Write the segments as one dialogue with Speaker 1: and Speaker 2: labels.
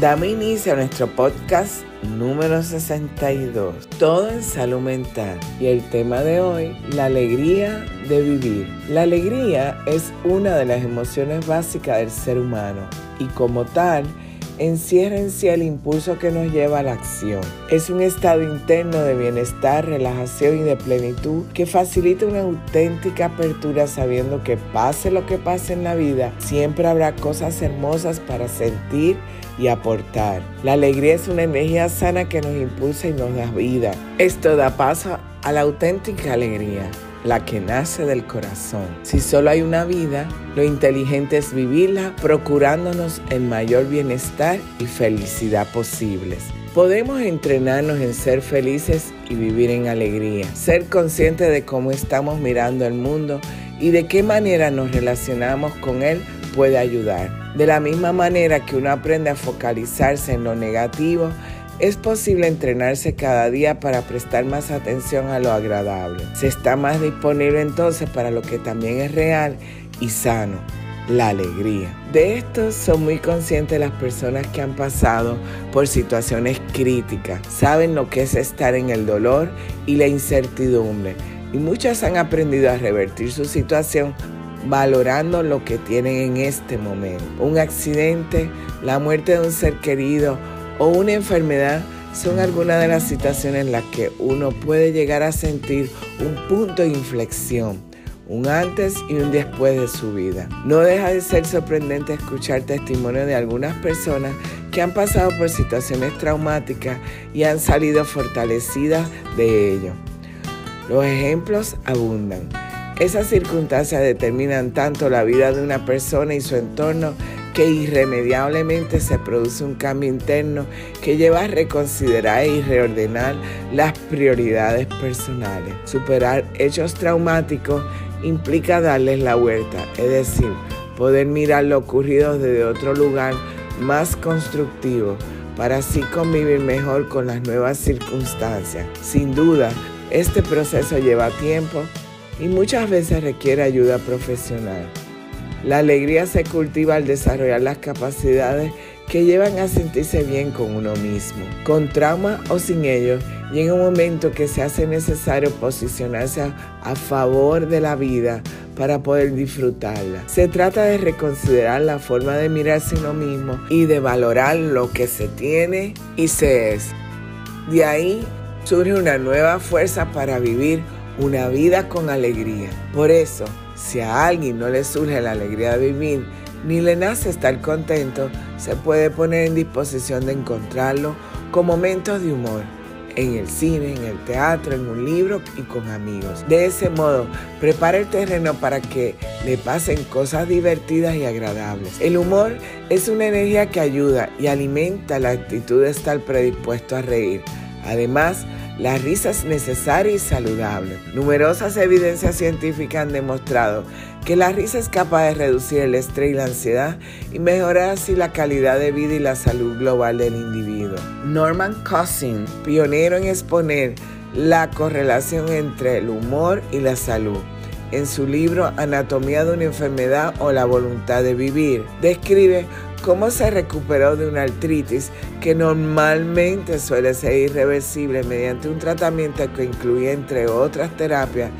Speaker 1: Dame inicio a nuestro podcast número 62, todo en salud mental. Y el tema de hoy, la alegría de vivir. La alegría es una de las emociones básicas del ser humano y como tal, encierra en sí el impulso que nos lleva a la acción. Es un estado interno de bienestar, relajación y de plenitud que facilita una auténtica apertura sabiendo que pase lo que pase en la vida, siempre habrá cosas hermosas para sentir y aportar. La alegría es una energía sana que nos impulsa y nos da vida. Esto da paso a la auténtica alegría la que nace del corazón. Si solo hay una vida, lo inteligente es vivirla procurándonos el mayor bienestar y felicidad posibles. Podemos entrenarnos en ser felices y vivir en alegría, ser conscientes de cómo estamos mirando el mundo y de qué manera nos relacionamos con él puede ayudar. De la misma manera que uno aprende a focalizarse en lo negativo, es posible entrenarse cada día para prestar más atención a lo agradable. Se está más disponible entonces para lo que también es real y sano, la alegría. De esto son muy conscientes las personas que han pasado por situaciones críticas. Saben lo que es estar en el dolor y la incertidumbre. Y muchas han aprendido a revertir su situación valorando lo que tienen en este momento. Un accidente, la muerte de un ser querido, o una enfermedad son algunas de las situaciones en las que uno puede llegar a sentir un punto de inflexión, un antes y un después de su vida. No deja de ser sorprendente escuchar testimonios de algunas personas que han pasado por situaciones traumáticas y han salido fortalecidas de ello. Los ejemplos abundan. Esas circunstancias determinan tanto la vida de una persona y su entorno que irremediablemente se produce un cambio interno que lleva a reconsiderar y reordenar las prioridades personales. Superar hechos traumáticos implica darles la vuelta, es decir, poder mirar lo ocurrido desde otro lugar más constructivo para así convivir mejor con las nuevas circunstancias. Sin duda, este proceso lleva tiempo y muchas veces requiere ayuda profesional. La alegría se cultiva al desarrollar las capacidades que llevan a sentirse bien con uno mismo. Con trauma o sin ello, llega un momento que se hace necesario posicionarse a, favor de la vida para poder disfrutarla. Se trata de reconsiderar la forma de mirarse uno mismo y de valorar lo que se tiene y se es. De ahí surge una nueva fuerza para vivir una vida con alegría. Por eso, si a alguien no le surge la alegría de vivir, ni le nace estar contento, se puede poner en disposición de encontrarlo con momentos de humor, en el cine, en el teatro, en un libro y con amigos. De ese modo, prepara el terreno para que le pasen cosas divertidas y agradables. El humor es una energía que ayuda y alimenta la actitud de estar predispuesto a reír. Además, la risa es necesaria y saludable. Numerosas evidencias científicas han demostrado que la risa es capaz de reducir el estrés y la ansiedad y mejorar así la calidad de vida y la salud global del individuo. Norman Cousin, pionero en exponer la correlación entre el humor y la salud. En su libro Anatomía de una enfermedad o la voluntad de vivir, describe cómo se recuperó de una artritis que normalmente suele ser irreversible mediante un tratamiento que incluye, entre otras terapias,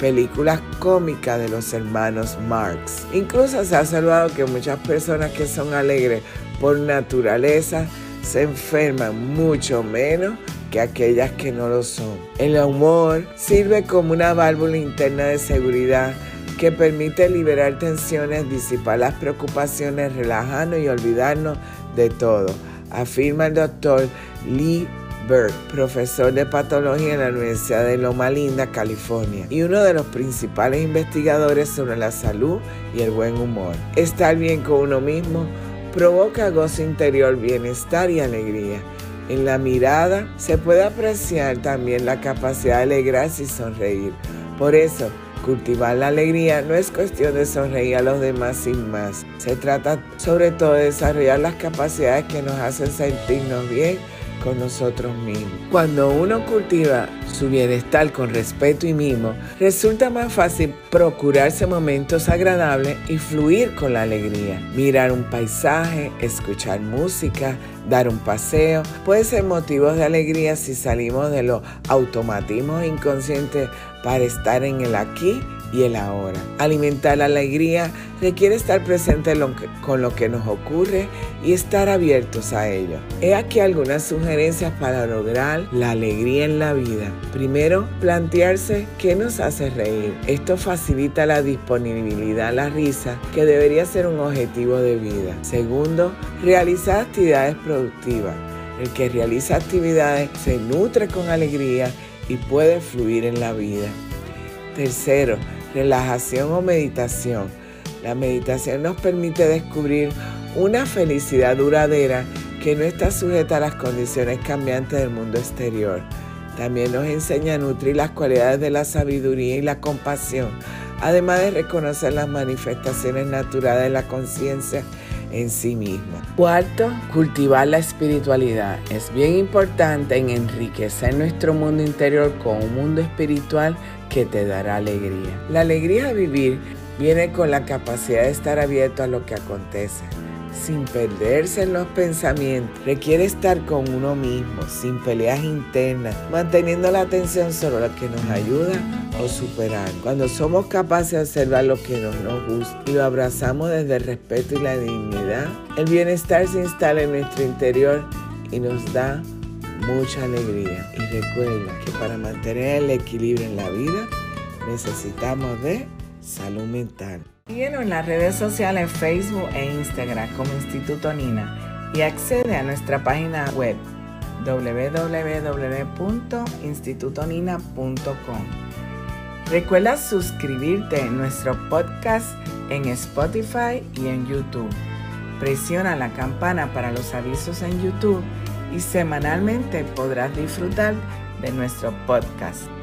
Speaker 1: películas cómicas de los hermanos Marx. Incluso se ha observado que muchas personas que son alegres por naturaleza se enferman mucho menos que aquellas que no lo son. El humor sirve como una válvula interna de seguridad que permite liberar tensiones, disipar las preocupaciones, relajarnos y olvidarnos de todo, afirma el doctor Lee Berg, profesor de patología en la Universidad de Loma Linda, California, y uno de los principales investigadores sobre la salud y el buen humor. Estar bien con uno mismo provoca gozo interior, bienestar y alegría. En la mirada se puede apreciar también la capacidad de alegrarse y sonreír. Por eso, Cultivar la alegría no es cuestión de sonreír a los demás sin más. Se trata sobre todo de desarrollar las capacidades que nos hacen sentirnos bien con nosotros mismos. Cuando uno cultiva su bienestar con respeto y mimo, resulta más fácil procurarse momentos agradables y fluir con la alegría. Mirar un paisaje, escuchar música, dar un paseo, puede ser motivos de alegría si salimos de los automatismos inconscientes para estar en el aquí y el ahora. Alimentar la alegría requiere estar presente con lo que nos ocurre y estar abiertos a ello. He aquí algunas sugerencias para lograr la alegría en la vida. Primero, plantearse qué nos hace reír. Esto facilita la disponibilidad a la risa, que debería ser un objetivo de vida. Segundo, realizar actividades productivas. El que realiza actividades se nutre con alegría y puede fluir en la vida. Tercero, relajación o meditación. La meditación nos permite descubrir una felicidad duradera que no está sujeta a las condiciones cambiantes del mundo exterior. También nos enseña a nutrir las cualidades de la sabiduría y la compasión, además de reconocer las manifestaciones naturales de la conciencia en sí misma. Cuarto, cultivar la espiritualidad. Es bien importante en enriquecer nuestro mundo interior con un mundo espiritual que te dará alegría. La alegría de vivir viene con la capacidad de estar abierto a lo que acontece, sin perderse en los pensamientos. Requiere estar con uno mismo, sin peleas internas, manteniendo la atención sobre lo que nos ayuda o superar. Cuando somos capaces de observar lo que no nos gusta y lo abrazamos desde el respeto y la dignidad, el bienestar se instala en nuestro interior y nos da mucha alegría. Y recuerda que para mantener el equilibrio en la vida necesitamos de salud mental. Síguenos en las redes sociales Facebook e Instagram como Instituto Nina y accede a nuestra página web www.institutonina.com. Recuerda suscribirte en nuestro podcast en Spotify y en YouTube. Presiona la campana para los avisos en YouTube y semanalmente podrás disfrutar de nuestro podcast.